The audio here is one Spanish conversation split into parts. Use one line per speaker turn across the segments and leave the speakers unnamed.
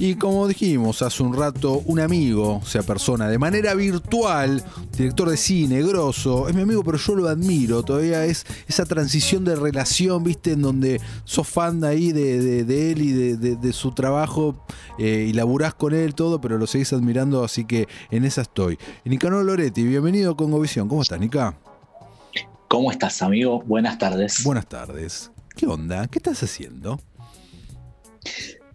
Y como dijimos hace un rato, un amigo, o sea, persona, de manera virtual, director de cine, grosso, es mi amigo, pero yo lo admiro. Todavía es esa transición de relación, viste, en donde sos fan ahí de, de, él y de, de su trabajo eh, y laburás con él todo, pero lo seguís admirando, así que en esa estoy. Nicanor Loretti, bienvenido a Congovisión. ¿Cómo estás, Nica?
¿Cómo estás, amigo? Buenas tardes.
Buenas tardes. ¿Qué onda? ¿Qué estás haciendo?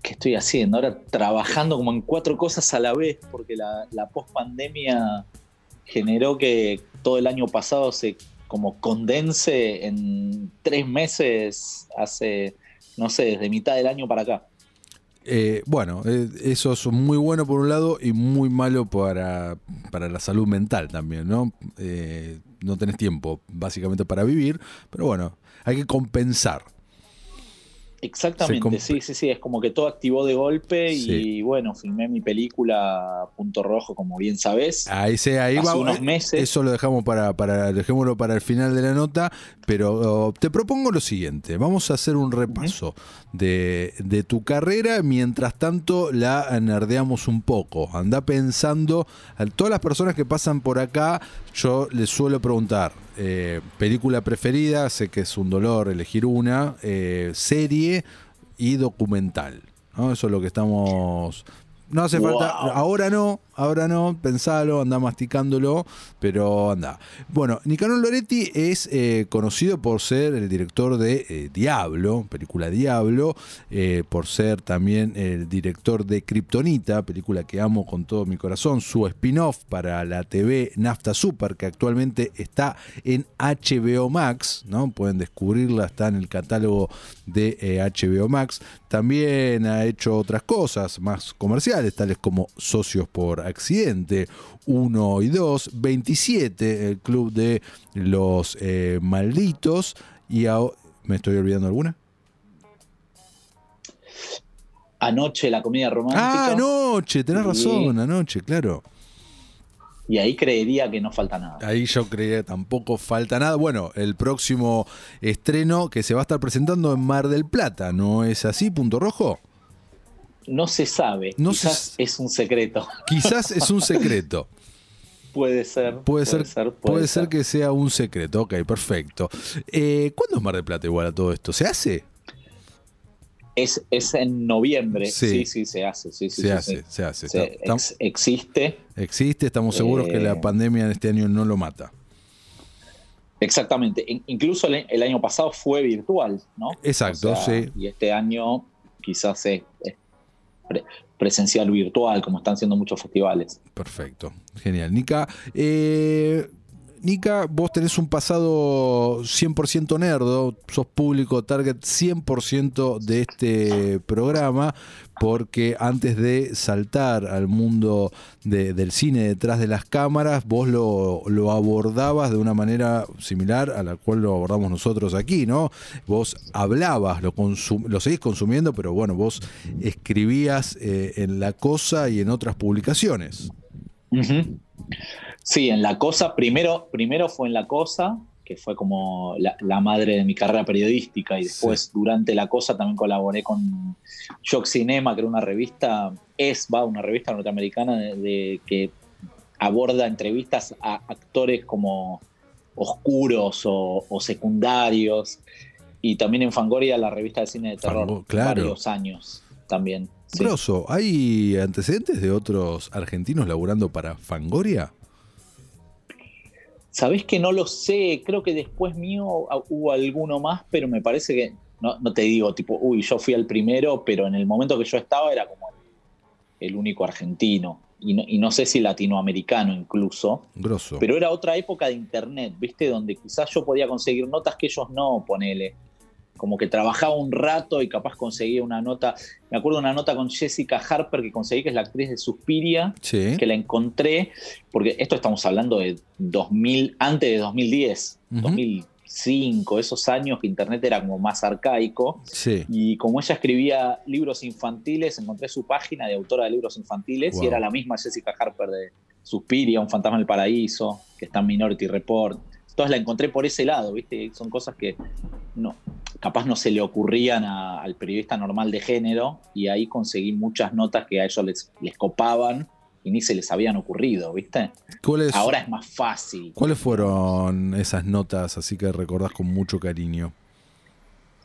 ¿Qué estoy haciendo? Ahora trabajando como en cuatro cosas a la vez, porque la, post-pandemia generó que todo el año pasado se como condense en tres meses hace, no sé, desde mitad del año para acá.
Eh, bueno, eh, eso es muy bueno por un lado y muy malo para, para la salud mental también, ¿no? Eh, no tenés tiempo básicamente para vivir, pero bueno, hay que compensar.
Exactamente, sí, sí, sí, es como que todo activó de golpe y bueno, filmé mi película Punto Rojo, como bien sabes.
Ahí se, ahí
va, unos meses.
Eso lo dejamos para, para, dejémoslo para el final de la nota, pero oh, te propongo lo siguiente, vamos a hacer un repaso de, de, tu carrera, mientras tanto la nerdeamos un poco. Anda pensando, a todas las personas que pasan por acá, yo les suelo preguntar, eh, película preferida, sé que es un dolor elegir una, eh, serie y documental. ¿no? Eso es lo que estamos no hace falta, ahora no, ahora no, pensalo, anda masticándolo, pero anda. Bueno, Nicanor Loretti es eh, conocido por ser el director de eh, Diablo, película Diablo, eh, por ser también el director de Kryptonita, película que amo con todo mi corazón, su spin-off para la TV Nafta Super, que actualmente está en HBO Max, ¿no? Pueden descubrirla, está en el catálogo de HBO Max. También ha hecho otras cosas más comerciales, tales como Socios por Accidente 1 y 2, 27, el club de los eh, malditos, y ¿me estoy olvidando alguna?
Anoche, la comedia romántica.
Ah, anoche, tenés razón, anoche, claro.
Y ahí creería que no falta nada.
Ahí yo creería que tampoco falta nada. Bueno, el próximo estreno que se va a estar presentando en Mar del Plata, ¿no es así, Punto Rojo?
No se sabe. quizás es un secreto.
Quizás es un secreto.
Puede ser.
Puede, ser, puede, ser. que sea un secreto. Ok, perfecto. Eh, ¿Cuándo es Mar del Plata igual a todo esto? ¿Se hace?
Es, es en noviembre. Sí, sí, se hace. Sí,
se, hace se hace,
existe.
Existe, estamos seguros que la eh, pandemia de este año no lo mata.
Exactamente. Incluso el, año pasado fue virtual, ¿no?
Exacto, sí.
Y este año quizás es, presencial virtual, como están siendo muchos festivales.
Perfecto, genial. Nica, eh, Nica, vos tenés un pasado 100% nerdo, sos público target 100% de este programa, porque antes de saltar al mundo del cine detrás de las cámaras, vos lo, abordabas de una manera similar a la cual lo abordamos nosotros aquí, ¿no? Vos hablabas, lo, lo seguís consumiendo, pero bueno, vos escribías eh, en La Cosa y en otras publicaciones.
Sí, en La Cosa, primero, primero fue en La Cosa, que fue como la, madre de mi carrera periodística, y después durante La Cosa también colaboré con Shock Cinema, que era una revista, es, va, una revista norteamericana de, que aborda entrevistas a actores como oscuros o, secundarios, y también en Fangoria, la revista de cine de terror, varios años también.
Grosso, ¿hay antecedentes de otros argentinos laburando para Fangoria?
Sabés que no lo sé, creo que después mío hubo alguno más, pero me parece que, no, te digo tipo, uy, yo fui el primero, pero en el momento que yo estaba era como el, único argentino. Y no, sé si latinoamericano incluso.
Grosso.
Pero era otra época de internet, ¿viste? Donde quizás yo podía conseguir notas que ellos no, ponele como que trabajaba un rato y capaz conseguía una nota. Me acuerdo una nota con Jessica Harper que conseguí, que es la actriz de Suspiria, que la encontré, porque esto estamos hablando de 2000, antes de 2010, 2005, esos años que Internet era como más arcaico. Y como ella escribía libros infantiles, encontré su página de autora de libros infantiles y era la misma Jessica Harper de Suspiria, Un fantasma del paraíso, que está en Minority Report Entonces la encontré por ese lado, ¿viste? Son cosas que no, capaz no se le ocurrían al periodista normal de género y ahí conseguí muchas notas que a ellos les, les copaban y ni se les habían ocurrido, ¿viste? Ahora es más fácil.
¿Cuáles fueron esas notas así que recordás con mucho cariño?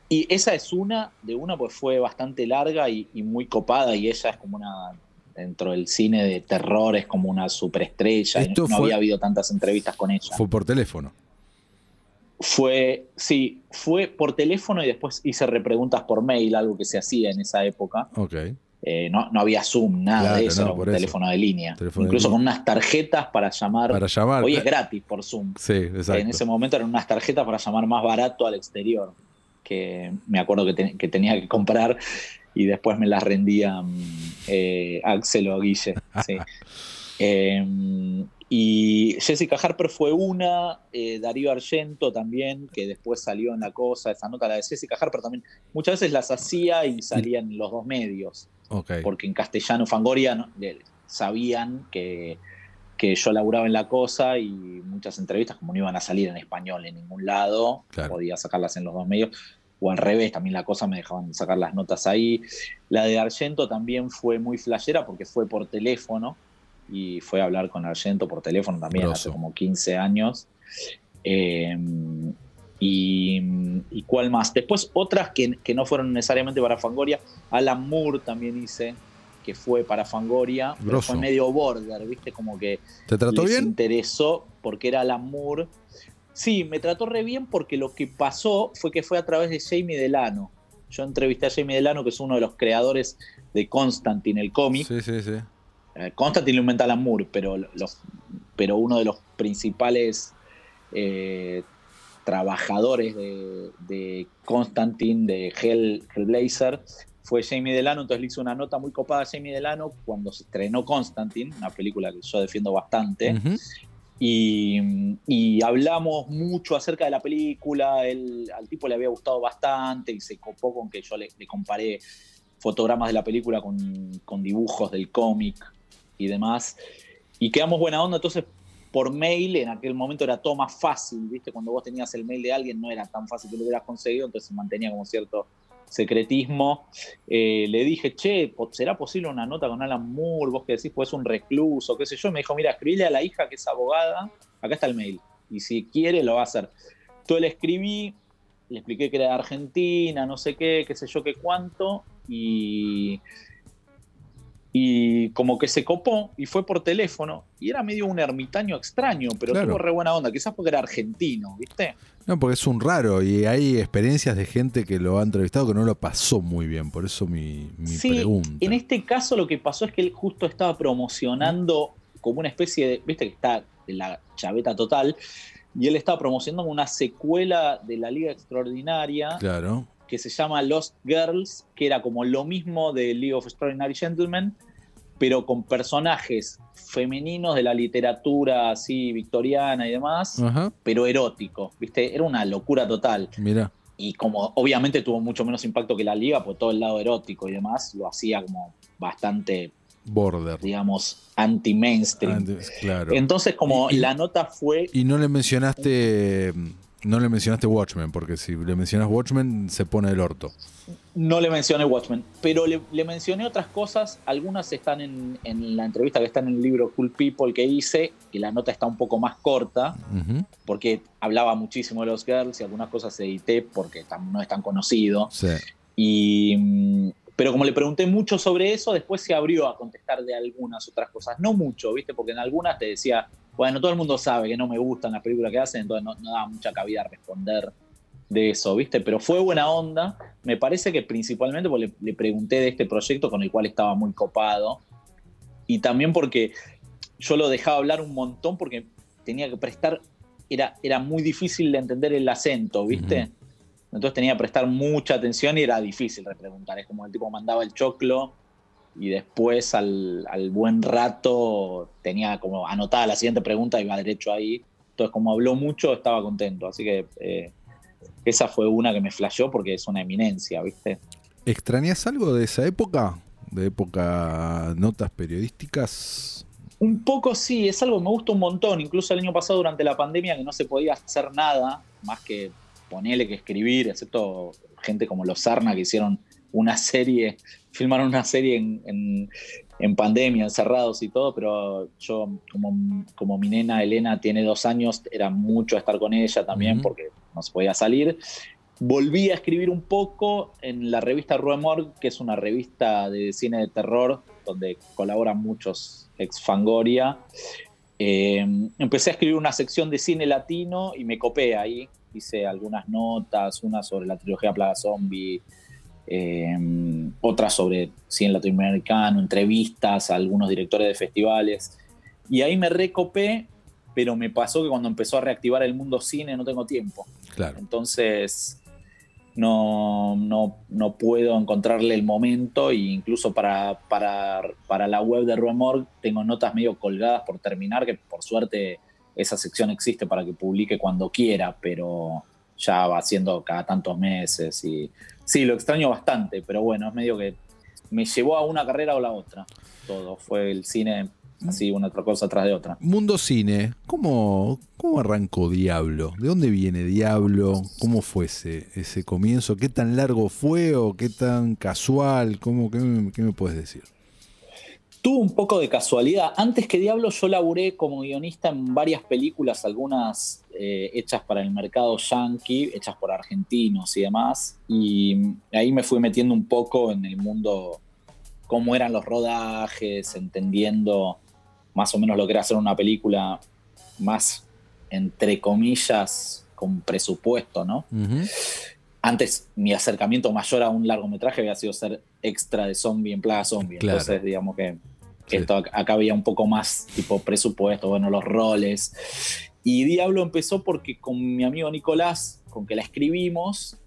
Y esa es una, de una pues fue bastante larga y, muy copada y ella es como una, dentro del cine de terror, es como una superestrella. Esto no había habido tantas entrevistas con ella.
Fue por teléfono.
Fue, sí, fue por teléfono y después hice repreguntas por mail, algo que se hacía en esa época.
Ok.
Eh, no, había Zoom, nada de eso, un teléfono de línea. Incluso con unas tarjetas para llamar.
Para llamar.
Hoy es gratis por Zoom.
Sí, exacto.
En ese momento eran unas tarjetas para llamar más barato al exterior, que me acuerdo que, que tenía que comprar y después me las rendían eh, Axel o Guille. Sí. Em, y Jessica Harper fue una, eh, Darío Argento también, que después salió en la cosa, esa nota, la de Jessica Harper también, muchas veces las hacía y salían los dos medios. Porque en castellano Fangoria sabían que, que, yo laburaba en la cosa y muchas entrevistas, como no iban a salir en español en ningún lado, podía sacarlas en los dos medios. O al revés, también la cosa me dejaban sacar las notas ahí. La de Argento también fue muy flashera porque fue por teléfono y fue a hablar con Argento por teléfono también hace como 15 años. Em, y, cuál más. Después otras que, no fueron necesariamente para Fangoria. Alan Moore también hice, que fue para Fangoria. Pero fue medio border, ¿viste? Como que
¿Te trató les
interesó porque era Alan Moore. Sí, me trató re bien porque lo que pasó fue que fue a través de Jamie Delano. Yo entrevisté a Jamie Delano, que es uno de los creadores de Constantine, el cómic.
Sí, sí, sí.
Eh, Constantine lo inventa Alan Moore, pero, los, pero uno de los principales eh, trabajadores de, de, Constantine, de Hell, Hellblazer, fue Jamie Delano, entonces le hizo una nota muy copada a Jamie Delano cuando se estrenó Constantine, una película que yo defiendo bastante, y, hablamos mucho acerca de la película, al tipo le había gustado bastante y se copó con que yo le, comparé fotogramas de la película con, con dibujos del cómic y demás, y quedamos buena onda, entonces por mail, en aquel momento era todo más fácil, ¿viste? Cuando vos tenías el mail de alguien no era tan fácil que lo hubieras conseguido, entonces mantenía como cierto secretismo. Eh, le dije, che, ¿será posible una nota con Alan Moore? Vos que decís, pues un recluso, qué sé yo. Me dijo, mira, escribile a la hija que es abogada, acá está el mail. Y si quiere, lo va a hacer. Entonces le escribí, le expliqué que era de Argentina, no sé qué, qué sé yo, qué cuánto. Y y como que se copó y fue por teléfono y era medio un ermitaño extraño, pero tuvo re buena onda, quizás porque era argentino, ¿viste?
No, porque es un raro y hay experiencias de gente que lo ha entrevistado que no lo pasó muy bien, por eso mi, mi sí,
En este caso lo que pasó es que él justo estaba promocionando como una especie de, viste que está en la chaveta total, y él estaba promocionando una secuela de la Liga Extraordinaria.
Claro
que se llama Lost Girls, que era como lo mismo de League of Extraordinary Gentlemen, pero con personajes femeninos de la literatura así victoriana y demás, pero eróticos, ¿viste? Era una locura total.
Mira.
Y como obviamente tuvo mucho menos impacto que la liga, pues todo el lado erótico y demás lo hacía como bastante
border,
digamos, anti-mainstream. claro. Entonces, como la nota fue.
Y no le mencionaste no le mencionaste Watchmen, porque si le mencionas Watchmen se pone el orto.
No le mencioné Watchmen, pero le, mencioné otras cosas. Algunas están en, la entrevista que está en el libro Cool People que hice, y la nota está un poco más corta, porque hablaba muchísimo de los girls y algunas cosas edité porque no es tan conocido. Y, pero como le pregunté mucho sobre eso, después se abrió a contestar de algunas otras cosas. No mucho, ¿viste? Porque en algunas te decía, bueno, todo el mundo sabe que no me gustan las películas que hacen, entonces no, no da mucha cabida responder de eso, ¿viste? Pero fue buena onda. Me parece que principalmente porque le, pregunté de este proyecto con el cual estaba muy copado. Y también porque yo lo dejaba hablar un montón porque tenía que prestar, era, era muy difícil de entender el acento, ¿viste? Entonces tenía que prestar mucha atención y era difícil de preguntar. Es como el tipo mandaba el choclo y después al, buen rato tenía como anotada la siguiente pregunta y iba derecho ahí. Entonces, como habló mucho, estaba contento. Así que eh, esa fue una que me flashó porque es una eminencia, ¿viste?
¿Extrañas algo de esa época? ¿De época notas periodísticas?
Un poco sí, es algo que me gusta un montón. Incluso el año pasado, durante la pandemia, que no se podía hacer nada más que ponerle que escribir, excepto gente como los Sarna que hicieron una serie, filmaron una serie en, pandemia, encerrados y todo, pero yo, como, como, mi nena Elena tiene dos años, era mucho estar con ella también porque no se podía salir. Volví a escribir un poco en la revista Ruemor, que es una revista de cine de terror donde colaboran muchos ex Fangoria. Eh, empecé a escribir una sección de cine latino y me copé ahí. Hice algunas notas, una sobre la trilogía Plaga Zombie, eh, otras sobre cine latinoamericano, entrevistas a algunos directores de festivales. Y ahí me recopé, pero me pasó que cuando empezó a reactivar el mundo cine no tengo tiempo.
Claro.
Entonces no, no, no puedo encontrarle el momento e incluso para, para, para la web de Rumor tengo notas medio colgadas por terminar, que por suerte esa sección existe para que publique cuando quiera, pero ya va haciendo cada tantos meses y sí, lo extraño bastante, pero bueno, es medio que me llevó a una carrera o la otra. Todo fue el cine así, una otra cosa atrás de otra.
Mundo Cine, ¿cómo, cómo arrancó Diablo? ¿De dónde viene Diablo? ¿Cómo fue ese, ese comienzo? ¿Qué tan largo fue o qué tan casual? ¿Cómo, qué, qué me puedes decir?
Tuvo un poco de casualidad. Antes que Diablo yo laburé como guionista en varias películas, algunas eh, hechas para el mercado yankee, hechas por argentinos y demás. Y ahí me fui metiendo un poco en el mundo, cómo eran los rodajes, entendiendo más o menos lo que era hacer una película más, entre comillas, con presupuesto, ¿no? Antes mi acercamiento mayor a un largometraje había sido ser extra de zombie en Plaga Zombie. Entonces, digamos que esto acá había un poco más tipo presupuesto, bueno, los roles. Y Diablo empezó porque con mi amigo Nicolás, con que la escribimos,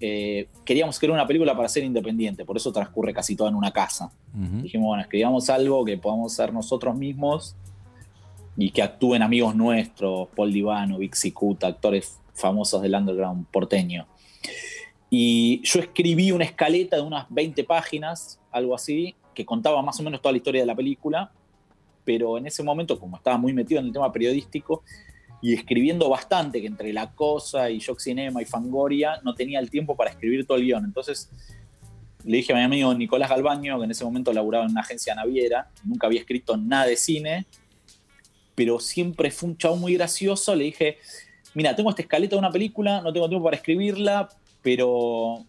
eh, queríamos crear una película para ser independiente, por eso transcurre casi toda en una casa. Dijimos, bueno, escribamos algo que podamos ser nosotros mismos y que actúen amigos nuestros, Paul Divano, Vixi Cuta, actores famosos del underground porteño. Y yo escribí una escaleta de unas 20 páginas, algo así, que contaba más o menos toda la historia de la película, pero en ese momento, como estaba muy metido en el tema periodístico y escribiendo bastante, que entre La Cosa y Shock Cinema y Fangoria, no tenía el tiempo para escribir todo el guion. Entonces le dije a mi amigo Nicolás Galbaño, que en ese momento laburaba en una agencia naviera, nunca había escrito nada de cine, pero siempre fue un chavo muy gracioso, le dije, mira, tengo esta escaleta de una película, no tengo tiempo para escribirla, pero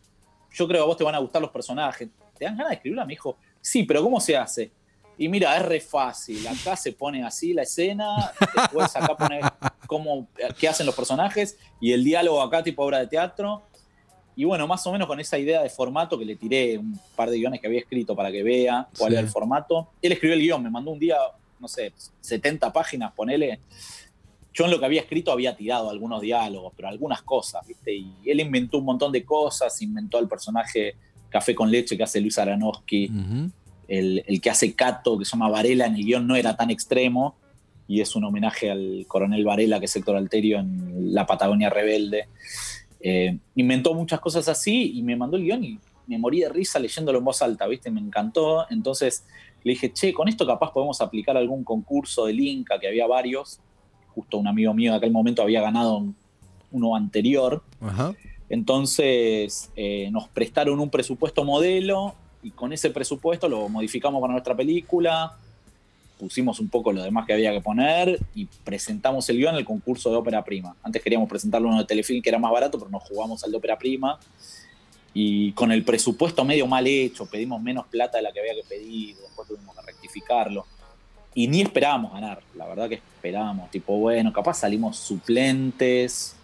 yo creo que a vos te van a gustar los personajes. ¿Te dan ganas de escribirla? Me dijo, Sí, pero ¿cómo se hace? Y mira, es re fácil. Acá se pone así la escena, después acá pone cómo, qué hacen los personajes y el diálogo acá tipo obra de teatro. Y bueno, más o menos con esa idea de formato que le tiré un par de guiones que había escrito para que vea cuál era el formato. Él escribió el guion, me mandó un día, no sé, 70 páginas, ponele. Yo en lo que había escrito había tirado algunos diálogos, pero algunas cosas, ¿viste? Y él inventó un montón de cosas, inventó el personaje Café con leche que hace Luis Aranowski, el, que hace Cato, que se llama Varela en el guion, no era tan extremo, y es un homenaje al coronel Varela, que es Héctor Alterio en La Patagonia Rebelde. Eh, inventó muchas cosas así y me mandó el guion y me morí de risa leyéndolo en voz alta, ¿viste? Me encantó. Entonces le dije, che, con esto capaz podemos aplicar algún concurso del Inca, que había varios. Justo un amigo mío de aquel momento había ganado uno anterior. Ajá. Entonces eh, nos prestaron un presupuesto modelo y con ese presupuesto lo modificamos para nuestra película, pusimos un poco lo demás que había que poner y presentamos el guion en el concurso de ópera prima. Antes queríamos presentarlo en el telefilm que era más barato, pero nos jugamos al de ópera prima. Y con el presupuesto medio mal hecho, pedimos menos plata de la que había que pedir, después tuvimos que rectificarlo. Y ni esperábamos ganar, la verdad que esperábamos, tipo, bueno, capaz salimos suplentes,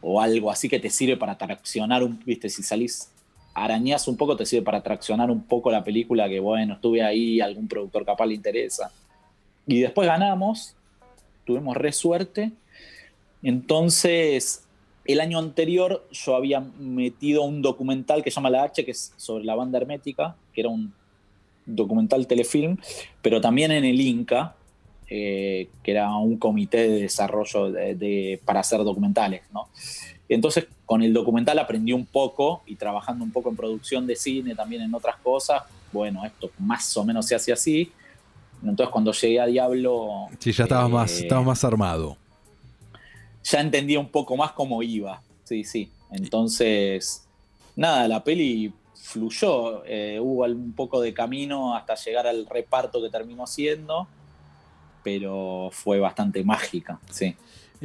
o algo así que te sirve para traccionar un, viste, si salís arañas un poco, te sirve para traccionar un poco la película que, bueno, estuve ahí, algún productor capaz le interesa. Y después ganamos, tuvimos re suerte. Entonces, el año anterior yo había metido un documental que se llama La H, que es sobre la banda hermética, que era un documental telefilm, pero también en el Inca, eh, que era un comité de desarrollo de, para hacer documentales. ¿no? Entonces, con el documental aprendí un poco y trabajando un poco en producción de cine, también en otras cosas, bueno, esto más o menos se hace así. Entonces cuando llegué a Diablo...
Sí, ya estabas, más, eh, estabas más armado.
Ya entendía un poco más cómo iba. Sí, sí. Entonces, nada, la peli fluyó. Eh, hubo un poco de camino hasta llegar al reparto que terminó siendo, pero fue bastante mágica, sí.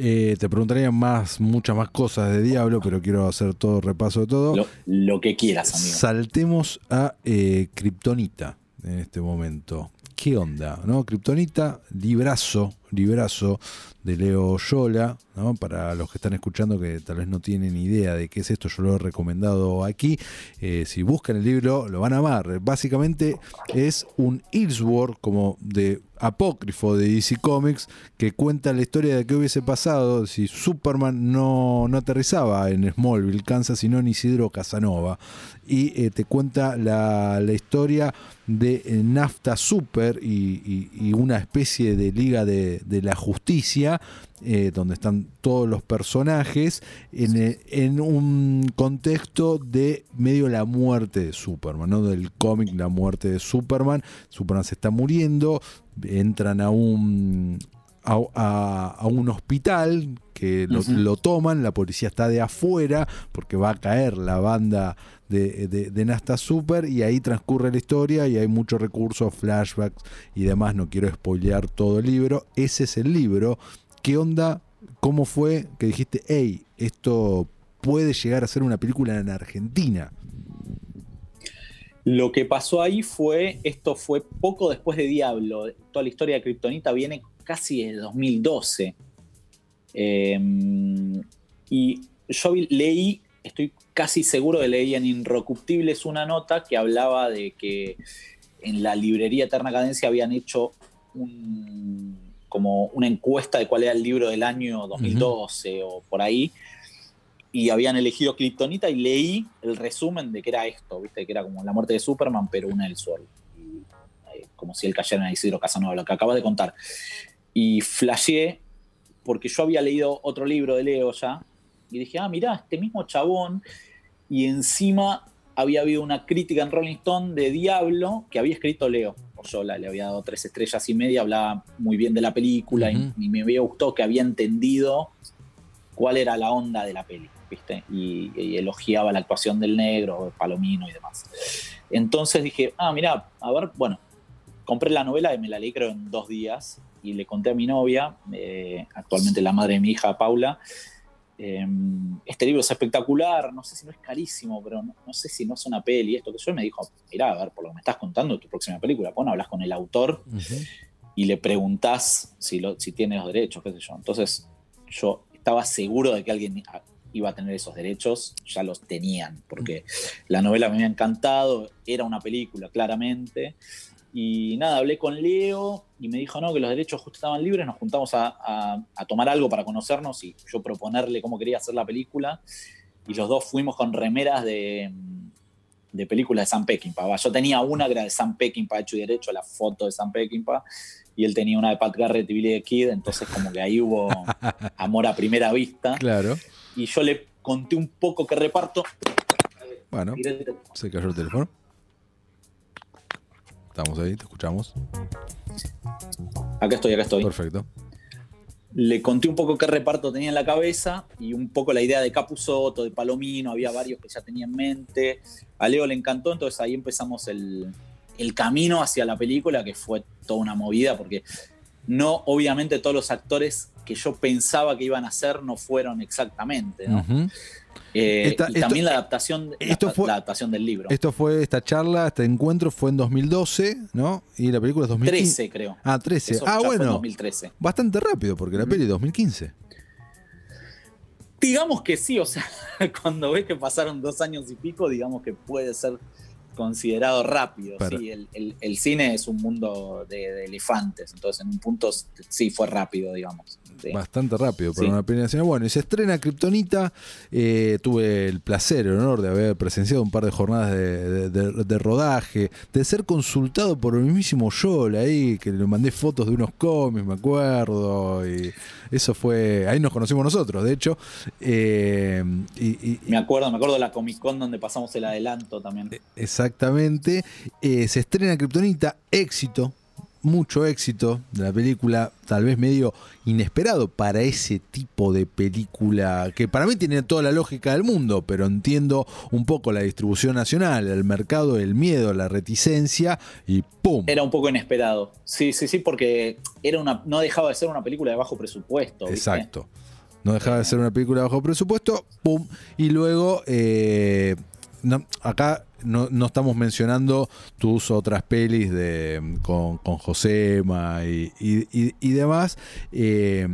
Eh, te preguntaría más, muchas más cosas de Diablo, pero quiero hacer todo repaso de todo.
Lo, que quieras, amigo.
Saltemos a eh, Kryptonita en este momento. ¿Qué onda? ¿No? Kryptonita, librazo, librazo de Leo Yola, ¿no? para los que están escuchando que tal vez no tienen idea de qué es esto, yo lo he recomendado aquí. Eh, si buscan el libro, lo van a amar. Básicamente es un Ilsworth como de apócrifo de DC Comics que cuenta la historia de qué hubiese pasado si Superman no, no aterrizaba en Smallville, Kansas, sino en Isidro Casanova. Y eh, te cuenta la, historia de eh, Nafta Super y, una especie de liga de, de la justicia eh, donde están todos los personajes, en, en, un contexto de medio la muerte de Superman, ¿no? del cómic La muerte de Superman. Superman se está muriendo, entran a un, a, un hospital que lo, toman, la policía está de afuera porque va a caer la banda de, de, Nasta Super y ahí transcurre la historia y hay muchos recursos, flashbacks y demás, no quiero spoilear todo el libro, ese es el libro ¿Qué onda? ¿Cómo fue que dijiste, hey, esto puede llegar a ser una película en Argentina?
Lo que pasó ahí fue, esto fue poco después de Diablo. Toda la historia de Kryptonita viene casi de 2012. Em, y yo leí, estoy casi seguro de leí en Inrocuptibles una nota que hablaba de que en la librería Eterna Cadencia habían hecho un como una encuesta de cuál era el libro del año 2012 o por ahí, y habían elegido Kryptonita y leí el resumen de que era esto, ¿viste? que era como la muerte de Superman, pero una del sol. Eh, como si él cayera en Isidro Casanova, lo que acabas de contar. Y flasheé, porque yo había leído otro libro de Leo ya, y dije, ah, mirá, este mismo chabón, y encima había habido una crítica en Rolling Stone de Diablo que había escrito Leo yo le había dado tres estrellas y media, hablaba muy bien de la película y, me había gustado que había entendido cuál era la onda de la peli, ¿viste? Y, elogiaba la actuación del negro, Palomino y demás. Entonces dije, ah, mira, a ver, bueno, compré la novela y me la leí creo en dos días y le conté a mi novia, eh, actualmente la madre de mi hija Paula, Em, este libro es espectacular, no sé si no es carísimo, pero no, sé si no es una peli, esto que yo me dijo, mira, a ver, por lo que me estás contando, tu próxima película, bueno, hablas con el autor y le preguntás si, lo, si tiene los derechos, qué sé yo. Entonces yo estaba seguro de que alguien iba a tener esos derechos, ya los tenían, porque la novela me había encantado, era una película claramente, y nada, hablé con Leo y me dijo, no, que los derechos justo estaban libres, nos juntamos a, tomar algo para conocernos y yo proponerle cómo quería hacer la película. Y los dos fuimos con remeras de, de películas de Sam Peckinpah. Yo tenía una que era de Sam Peckinpah, hecho y derecho, la foto de Sam Peckinpah, y él tenía una de Pat Garrett y Billy the Kid, entonces como que ahí hubo amor a primera vista.
Claro.
Y yo le conté un poco qué reparto.
Bueno, se cayó el teléfono. Estamos ahí, te escuchamos.
Acá estoy, acá estoy.
Perfecto.
Le conté un poco qué reparto tenía en la cabeza y un poco la idea de Capusoto, de Palomino, había varios que ya tenía en mente. A Leo le encantó, entonces ahí empezamos el, camino hacia la película, que fue toda una movida, porque no, obviamente todos los actores que yo pensaba que iban a ser no fueron exactamente. ¿no? Eh, y también la adaptación, esto fue, la adaptación del libro.
Esto fue, esta charla, este encuentro fue en 2012, ¿no? Y la película es 2015.
13, creo.
Ah, 13. ah, bueno. 2013. Bastante rápido, porque la peli es 2015.
Digamos que sí, o sea, cuando ves que pasaron dos años y pico, digamos que puede ser considerado rápido. Sí, el, cine es un mundo de, elefantes, entonces en un punto sí fue rápido, digamos.
Bastante rápido para una película Bueno, y se estrena Kryptonita. Eh, tuve el placer, el honor de haber presenciado un par de jornadas de, rodaje, de ser consultado por el mismísimo Yol ahí, que le mandé fotos de unos cómics, me acuerdo. Y eso fue. Ahí nos conocimos nosotros, de hecho. Eh,
y, me acuerdo, me acuerdo de la Comic Con donde pasamos el adelanto también.
Exacto Exactamente. Eh, se estrena Kryptonita, éxito. Mucho éxito de la película, tal vez medio inesperado para ese tipo de película, que para mí tiene toda la lógica del mundo, pero entiendo un poco la distribución nacional, el mercado, el miedo, la reticencia y ¡pum!
Era un poco inesperado. Sí, sí, sí, porque era una, no dejaba de ser una película de bajo presupuesto.
Exacto. No dejaba de ser una película de bajo presupuesto, ¡pum! Y luego, eh, acá no, estamos mencionando tus otras pelis de, con, con Josema y, y, demás. Eh,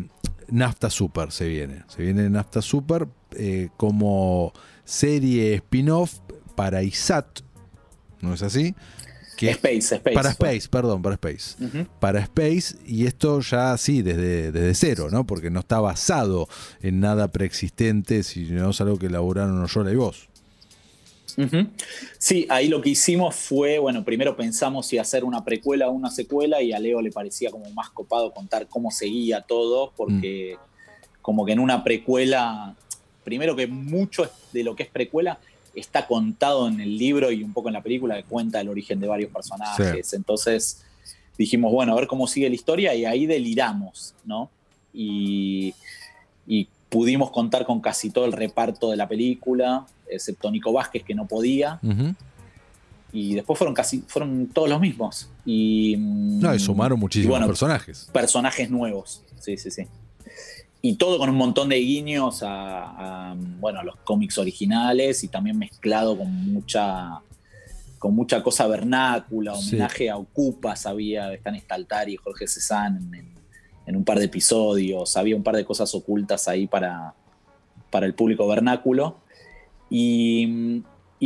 Nafta Super se viene. Se viene Nafta Super eh, como serie spin-off para ISAT. ¿No es así?
Space, Space.
Para Space, perdón, para Space. Para Space, y esto ya sí, desde, desde cero, ¿no? Porque no está basado en nada preexistente, sino es algo que elaboraron Oyola y vos.
Sí, ahí lo que hicimos fue, bueno, primero pensamos si hacer una precuela o una secuela y a Leo le parecía como más copado contar cómo seguía todo, porque mm. como que en una precuela, primero que mucho de lo que es precuela está contado en el libro y un poco en la película que cuenta el origen de varios personajes. Entonces dijimos, bueno, a ver cómo sigue la historia y ahí deliramos, ¿no? Y, y pudimos contar con casi todo el reparto de la película excepto Nico Vázquez que no podía. Y después fueron casi, fueron todos los mismos. Y,
no, y sumaron muchísimos personajes.
Personajes nuevos, sí, sí, sí. Y todo con un montón de guiños a, bueno, los cómics originales y también mezclado con mucha con mucha cosa vernácula, homenaje a Ocupas, había, están Staltari y Jorge Cezanne en, en, un par de episodios, había un par de cosas ocultas ahí para, para el público vernáculo. Y,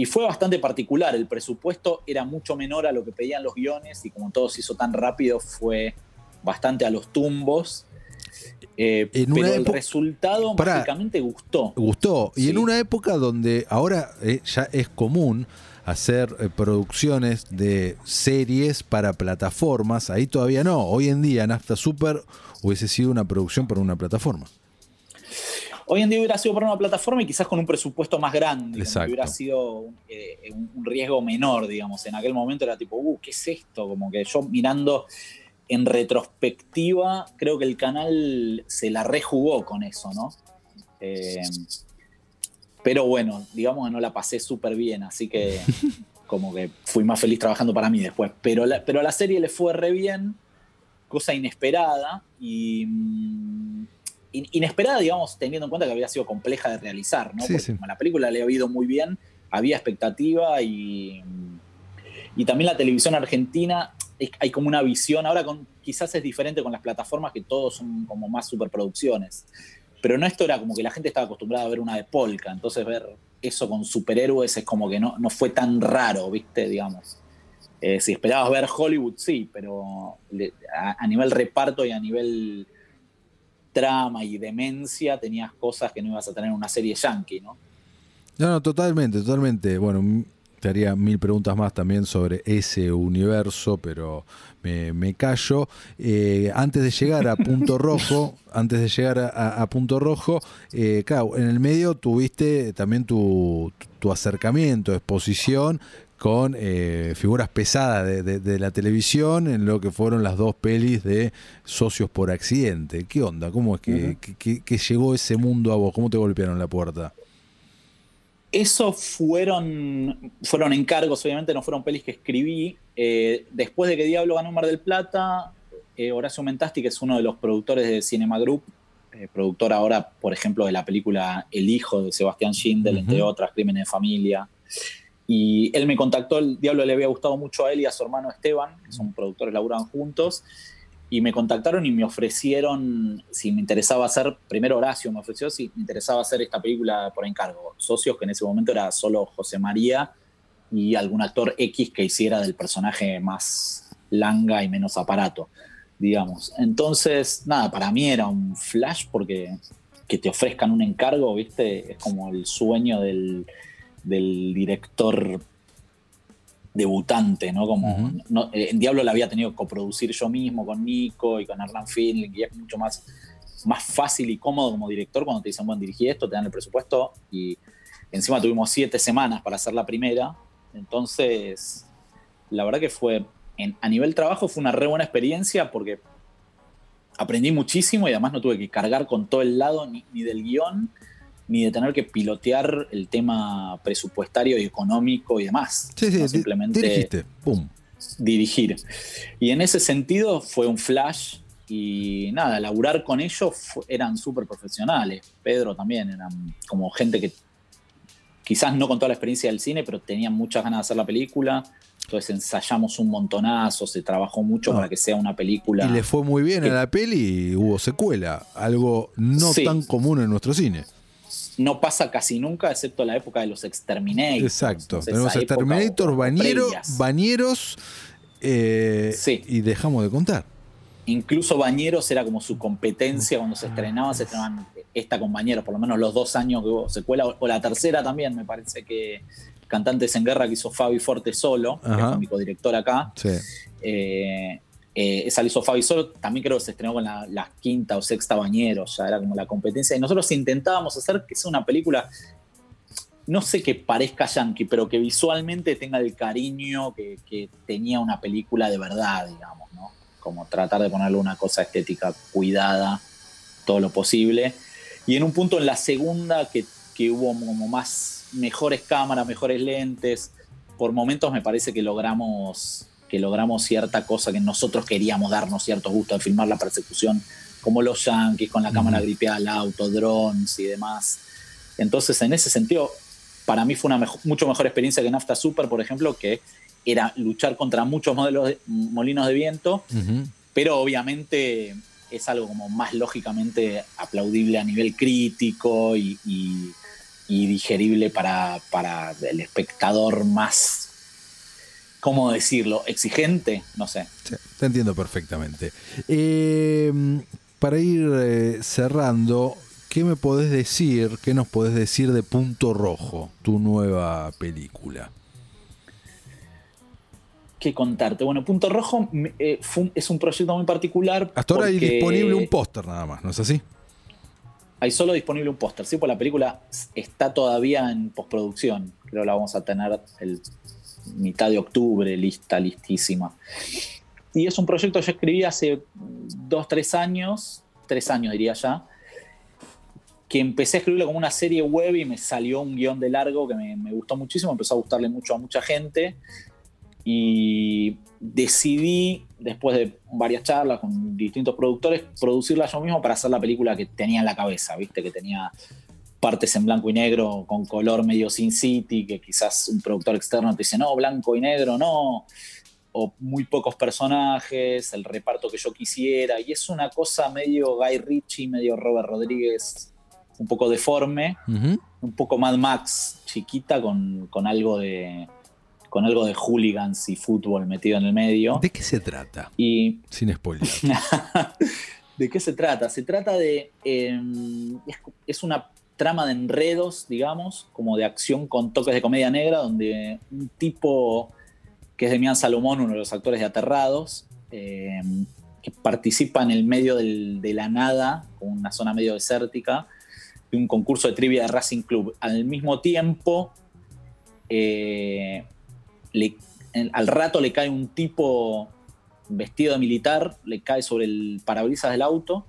fue bastante particular. El presupuesto era mucho menor a lo que pedían los guiones y como todo se hizo tan rápido fue bastante a los tumbos. Eh, pero el resultado prácticamente gustó.
Gustó. Y en una época donde ahora eh, ya es común hacer eh, producciones de series para plataformas, ahí todavía no. Hoy en día Nafta Super hubiese sido una producción para una plataforma.
Hoy en día hubiera sido para una plataforma y quizás con un presupuesto más grande. Hubiera sido eh, un, riesgo menor, digamos. En aquel momento era tipo, uh, ¿qué es esto? Como que yo mirando en retrospectiva, creo que el canal se la rejugó con eso, ¿no? Eh, pero bueno, digamos que no la pasé súper bien, así que como que fui más feliz trabajando para mí después. Pero, pero a la serie le fue re bien, cosa inesperada, y mm, inesperada, digamos, teniendo en cuenta que había sido compleja de realizar, ¿no? Porque la película le había ido muy bien, había expectativa y, y también la televisión argentina, hay como una visión, ahora con, quizás es diferente con las plataformas que todos son como más superproducciones, pero no esto era como que la gente estaba acostumbrada a ver una de Polka, entonces ver eso con superhéroes es como que no, no fue tan raro, ¿viste? Digamos. Eh, si esperabas ver Hollywood, sí, pero a nivel reparto y a nivel trama y demencia, tenías cosas que no ibas a tener en una serie yankee, ¿no?
No, no, totalmente, totalmente. Bueno, te haría mil preguntas más también sobre ese universo, pero me, callo. Eh, antes de llegar a Punto Rojo, antes de llegar a, Punto Rojo, eh, claro, en el medio tuviste también tu, tu acercamiento, exposición con eh, figuras pesadas de, la televisión en lo que fueron las dos pelis de Socios por Accidente. ¿Qué onda? ¿Cómo es que, llegó ese mundo a vos? ¿Cómo te golpearon la puerta?
Eso fueron, fueron encargos, obviamente no fueron pelis que escribí. Eh, después de que Diablo ganó Mar del Plata, eh, Horacio Mentasti, que es uno de los productores de Cinema Group, productor ahora, por ejemplo, de la película El Hijo de Sebastián Schindel, entre otras, Crímenes de Familia, y él me contactó, el Diablo le había gustado mucho a él y a su hermano Esteban, que son productores, laburan juntos, y me contactaron y me ofrecieron si me interesaba hacer, primero Horacio me ofreció si me interesaba hacer esta película por encargo. Socios, que en ese momento era solo José María y algún actor X que hiciera del personaje más langa y menos aparato, digamos. Entonces, nada, para mí era un flash porque que te ofrezcan un encargo, viste, es como el sueño del del director debutante, ¿no? Como eh, en Diablo la había tenido que coproducir yo mismo con Nico y con Arlan Finley, y es mucho más, más fácil y cómodo como director cuando te dicen, bueno, dirigí esto, te dan el presupuesto y encima tuvimos siete semanas para hacer la primera, entonces la verdad que fue a nivel trabajo fue una re buena experiencia porque aprendí muchísimo y además no tuve que cargar con todo el lado ni, del guion, ni de tener que pilotear el tema presupuestario y económico y demás.
Sí, sí, simplemente dirigiste, pum.
Dirigir. Y en ese sentido fue un flash y nada, laburar con ellos eran súper profesionales. Pedro también, eran como gente que quizás no con toda la experiencia del cine, pero tenían muchas ganas de hacer la película. Entonces ensayamos un montonazo, se trabajó mucho para que sea una película.
Y le fue muy bien a la peli y hubo secuela, algo no tan común en nuestro cine.
No pasa casi nunca, excepto la época de los Exterminators.
Exacto. Tenemos Exterminators, bañeros, bañeros eh, y dejamos de contar.
Incluso Bañeros era como su competencia cuando se estrenaba, se estrenaban esta con Bañeros, por lo menos los dos años que hubo secuela, o la tercera también, me parece que Cantantes en Guerra que hizo Fabi Forte solo, que es mi codirector acá. Eh, eh, esa la hizo Fabi solo, también creo que se estrenó con la, quinta o sexta Bañeros, ya era como la competencia. Y nosotros intentábamos hacer que sea una película no sé que parezca yankee, pero que visualmente tenga el cariño que, que, tenía una película de verdad, digamos como tratar de ponerle una cosa estética cuidada todo lo posible. Y en un punto en la segunda que, que hubo como más mejores cámaras, mejores lentes, por momentos me parece que logramos, que logramos cierta cosa que nosotros queríamos darnos cierto gusto de filmar la persecución, como los yankees, con la cámara gripeada al auto, drones y demás. Entonces, en ese sentido, para mí fue una mucho mejor experiencia que Nafta Super, por ejemplo, que era luchar contra muchos modelos molinos de viento, pero obviamente es algo como más lógicamente aplaudible a nivel crítico y, digerible para, para, el espectador más, ¿cómo decirlo?, exigente, no sé.
te entiendo perfectamente. Eh, para ir eh, cerrando, ¿qué me podés decir, qué nos podés decir de Punto Rojo, tu nueva película?
que contarte. Bueno, Punto Rojo eh, es un proyecto muy particular.
Hasta ahora hay disponible un póster nada más, ¿no es así?
Hay solo disponible un póster, sí, pues la película está todavía en postproducción. Creo que la vamos a tener el mitad de octubre, lista, listísima. Y es un proyecto que yo escribí hace dos, tres años, tres años diría ya, que empecé a escribirlo como una serie web y me salió un guion de largo que me, me gustó muchísimo, empezó a gustarle mucho a mucha gente y decidí, después de varias charlas con distintos productores, producirla yo mismo para hacer la película que tenía en la cabeza, ¿viste? Que tenía partes en blanco y negro con color medio Sin City, que quizás un productor externo te dice, no, blanco y negro, no, o muy pocos personajes, el reparto que yo quisiera, y es una cosa medio Guy Ritchie, medio Robert Rodríguez, un poco deforme, un poco Mad Max chiquita con, con algo de con algo de hooligans y fútbol metido en el medio.
¿De qué se trata?
Y,
Sin spoiler.
¿De qué se trata? Se trata de... Em, es, una trama de enredos, digamos, como de acción con toques de comedia negra, donde un tipo que es Demian Salomón, uno de los actores de Aterrados, em, que participa en el medio de la nada, con una zona medio desértica, de un concurso de trivia de Racing Club. Al mismo tiempo, eh, al rato le cae un tipo vestido de militar, le cae sobre el parabrisas del auto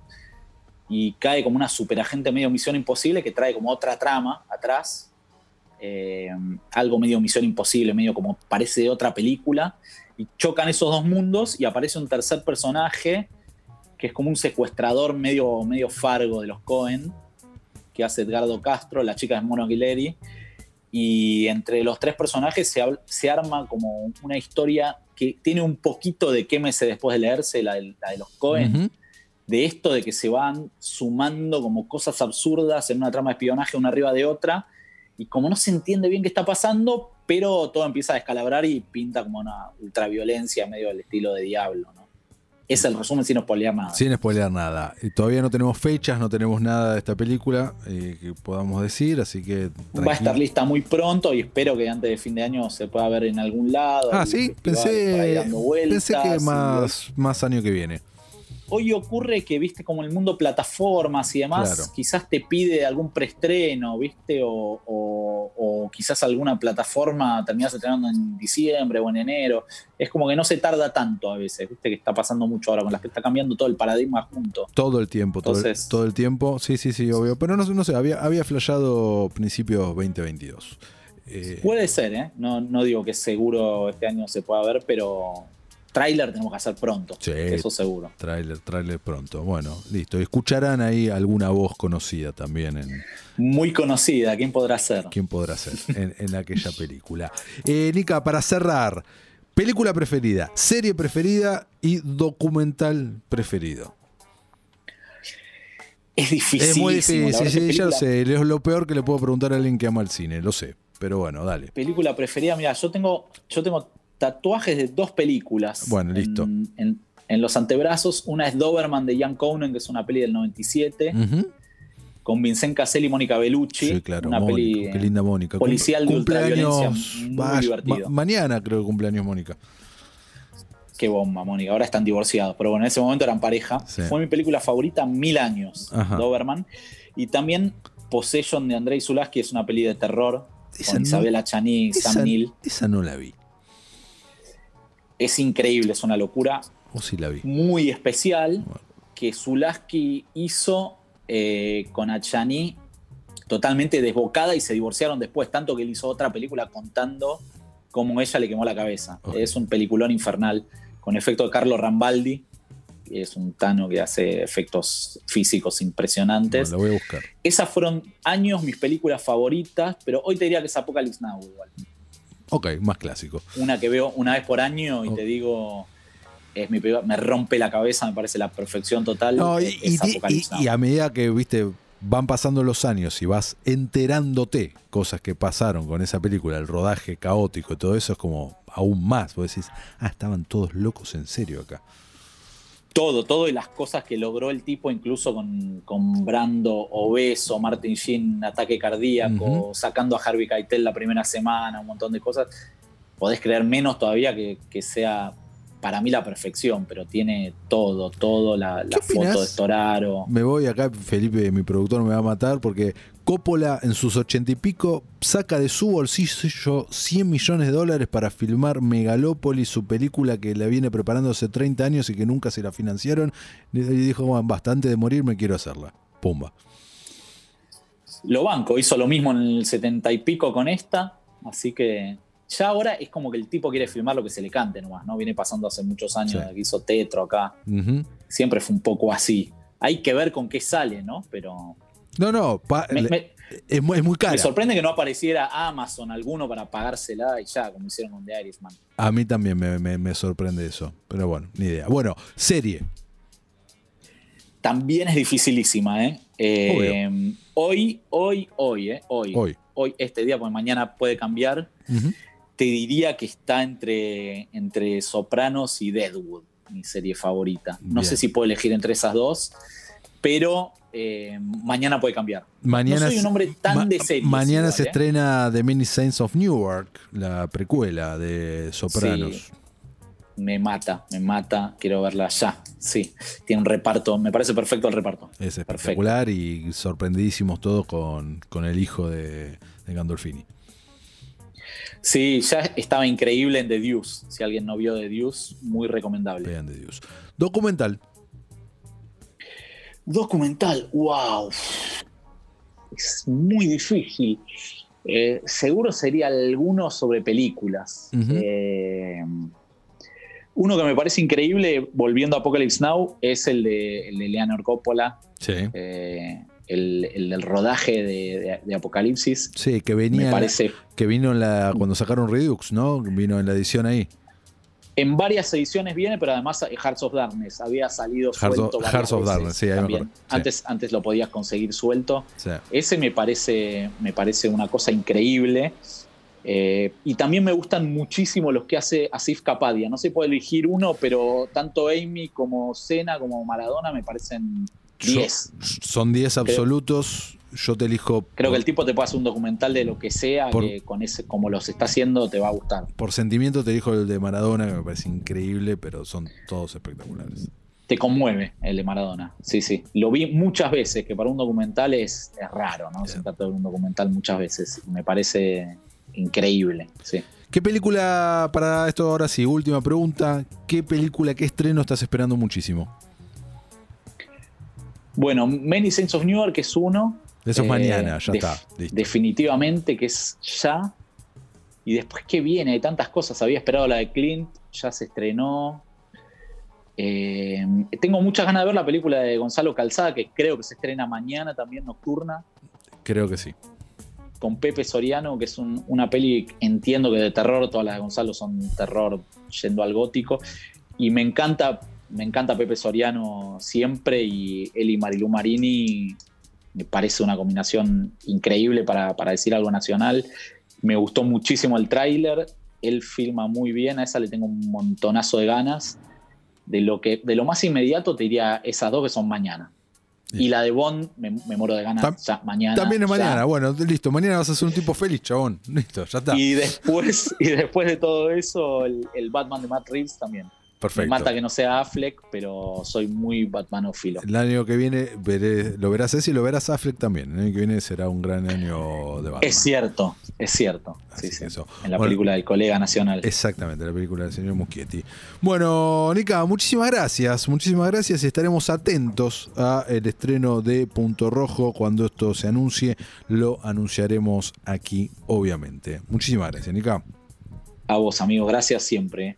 y cae como una superagente medio misión imposible que trae como otra trama atrás, eh, algo medio misión imposible, medio como parece de otra película, y chocan esos dos mundos y aparece un tercer personaje que es como un secuestrador medio, medio fargo de los Cohen, que hace Edgardo Castro, la chica de Mono Aguileri, y entre los tres personajes se, se, arma como una historia que tiene un poquito de quémese después de leerse, la de, los Cohen, de esto de que se van sumando como cosas absurdas en una trama de espionaje una arriba de otra, y como no se entiende bien qué está pasando, pero todo empieza a descalabrar y pinta como una ultraviolencia medio del estilo de Diablo, ¿no? Es el resumen sin spoilear nada.
Sin spoilear nada. Y todavía no tenemos fechas, no tenemos nada de esta película eh, que podamos decir, así que.
Va a estar lista muy pronto y espero que antes de fin de año se pueda ver en algún lado.
Ah, sí, pensé, pensé que más, más año que viene.
Hoy ocurre que, viste, como el mundo plataformas y demás, quizás te pide algún preestreno, viste, o, o quizás alguna plataforma terminas estrenando en diciembre o en enero. Es como que no se tarda tanto a veces, viste que está pasando mucho ahora con las que está cambiando todo el paradigma junto.
Todo el tiempo, todo, el, todo el tiempo, sí, sí, sí, obvio. Pero no, no sé, había, había flashado principios 2022.
Eh, Puede ser, ¿eh? No, no digo que seguro este año se pueda ver, pero Trailer tenemos que hacer pronto, eso seguro.
Trailer, trailer pronto. Bueno, listo. Escucharán ahí alguna voz conocida también. En,
Muy conocida, ¿quién podrá ser?
¿Quién podrá ser en, aquella película? Eh, Nika, para cerrar, película preferida, serie preferida y documental preferido.
Es difícil.
Es muy difícil, sí, ya lo sé. Es lo peor que le puedo preguntar a alguien que ama el cine, lo sé. Pero bueno, dale.
Película preferida, mira, yo tengo, yo tengo tatuajes de dos películas.
Bueno, listo.
En, los antebrazos. Una es Doberman de Jan Conan, que es una peli del 97. Con Vincent Cassel y Mónica Bellucci.
Sí, claro. Una peli. Qué linda Mónica.
Policial de ultraviolencia. Muy
divertido. mañana creo que cumpleaños Mónica.
Qué bomba, Mónica. Ahora están divorciados. Pero bueno, en ese momento eran pareja. Fue mi película favorita mil años, Doberman. Y también Possession de Andrei Zulaski es una peli de terror. con Isabela Chani, Sam Neill.
Esa no la vi
es increíble, es una locura.
Oh, sí la vi.
Muy especial que Zulaski hizo eh, con Achani totalmente desbocada y se divorciaron después, tanto que él hizo otra película contando cómo ella le quemó la cabeza. Es un peliculón infernal con efecto de Carlo Rambaldi, que es un tano que hace efectos físicos impresionantes.
lo voy a buscar.
Esas fueron años mis películas favoritas, pero hoy te diría que es Apocalypse Now igual.
Ok, más clásico.
Una que veo una vez por año y te digo, es mi me rompe la cabeza, me parece la perfección total.
y, a medida que, viste, van pasando los años y vas enterándote cosas que pasaron con esa película, el rodaje caótico y todo eso es como aún más. Vos decís, ah, estaban todos locos en serio acá
todo, todo y las cosas que logró el tipo, incluso con, con Brando obeso, Martin Sheen, ataque cardíaco, sacando a Harvey Keitel la primera semana, un montón de cosas. Podés creer menos todavía que, que sea para mí la perfección, pero tiene todo, todo, la, foto de Storaro.
Me voy acá, Felipe, mi productor me va a matar, porque Coppola en sus ochenta y pico saca de su bolsillo 100 millones de dólares para filmar Megalópolis, su película que la viene preparando hace 30 años y que nunca se la financiaron, y dijo, bastante de morir, me quiero hacerla. Pumba.
Lo banco, hizo lo mismo en el 70 y pico con esta, así que ya ahora es como que el tipo quiere filmar lo que se le cante nomás, ¿no? Viene pasando hace muchos años, que hizo Tetro acá. Siempre fue un poco así. Hay que ver con qué sale, ¿no? Pero.
No, no, es, muy, es muy caro.
Me sorprende que no apareciera Amazon alguno para pagársela y ya, como hicieron con The Irishman.
A mí también me, sorprende eso, pero bueno, ni idea. Bueno, serie.
También es dificilísima, ¿eh? eh hoy, hoy, hoy, ¿eh? Hoy. Hoy. Hoy, este día, porque mañana puede cambiar te diría que está entre, entre Sopranos y Deadwood, mi serie favorita. No sé si puedo elegir entre esas dos, pero eh, mañana puede cambiar.
Mañana
no soy un hombre tan de series.
Mañana se ¿eh? estrena The Many Saints of Newark, la precuela de Sopranos.
me mata, me mata, quiero verla ya. Sí, tiene un reparto, me parece perfecto el reparto.
Es espectacular y sorprendidísimos todos con, con el hijo de, de Gandolfini.
Sí, ya estaba increíble en The Deuce. Si alguien no vio The Deuce, muy recomendable.
Vean The Deuce. Documental.
Documental, wow. Es muy difícil. Eh, seguro sería alguno sobre películas. Eh, uno que me parece increíble, volviendo a Apocalypse Now, es el de, el de Leonard Coppola.
Sí.
Eh, el, rodaje de, Apocalipsis.
Sí, que venía. parece, que vino en la, cuando sacaron Redux, ¿no? Vino en la edición ahí.
En varias ediciones viene, pero además Hearts of Darkness había salido suelto.
Hearts of Darkness, sí,
Antes, antes lo podías conseguir suelto. Ese me parece, me parece una cosa increíble. Eh, y también me gustan muchísimo los que hace Asif Kapadia. No se puede elegir uno, pero tanto Amy como Sena como Maradona me parecen 10.
Son 10 absolutos. Yo te elijo.
Creo que el tipo te puede hacer un documental de lo que sea, que con ese, como los está haciendo, te va a gustar.
Por sentimiento te elijo el de Maradona, que me parece increíble, pero son todos espectaculares.
te conmueve el de Maradona. Sí, sí. Lo vi muchas veces, que para un documental es, es raro, ¿no? Sentarte a ver un documental muchas veces. Me parece increíble, sí.
¿Qué película, para esto ahora sí, última pregunta, ¿qué película, qué estreno estás esperando muchísimo?
Bueno, Many Saints of New York es uno.
Eso es
Eh,
mañana, ya está. listo.
Definitivamente que es ya. Y después que viene de tantas cosas. Había esperado la de Clint, ya se estrenó. Eh, tengo muchas ganas de ver la película de Gonzalo Calzada, que creo que se estrena mañana también nocturna,
Creo que sí.
con Pepe Soriano, que es un- una peli, entiendo que de terror, todas las de Gonzalo son terror yendo al gótico. Y me encanta, me encanta Pepe Soriano siempre y él y Marilu Marini me parece una combinación increíble para, para decir algo nacional. Me gustó muchísimo el tráiler, él filma muy bien, a esa le tengo un montonazo de ganas. De lo, que, de lo más inmediato te diría esas dos que son mañana. Y la de Bond me, me muero de ganas
Tam-
ya, mañana.
También es
ya.
mañana. Bueno, listo. Mañana vas a ser un tipo feliz, chabón. Listo, ya está.
Y después, y después de todo eso, el, el Batman de Matt Reeves también. Me
Perfecto.
mata que no sea Affleck, pero soy muy Batmanófilo.
El año que viene veré- lo verás ese y lo verás Affleck también. El año que viene será un gran año de Batman.
Es cierto, es cierto.
Así
Sí, sí.
eso.
En la
Bueno,
película del colega nacional.
Exactamente, la película del señor Muschietti. Bueno, Nica, muchísimas gracias. Muchísimas gracias y estaremos atentos a el estreno de Punto Rojo. Cuando esto se anuncie, lo anunciaremos aquí, obviamente. Muchísimas gracias, Nica.
A vos, amigos, gracias siempre.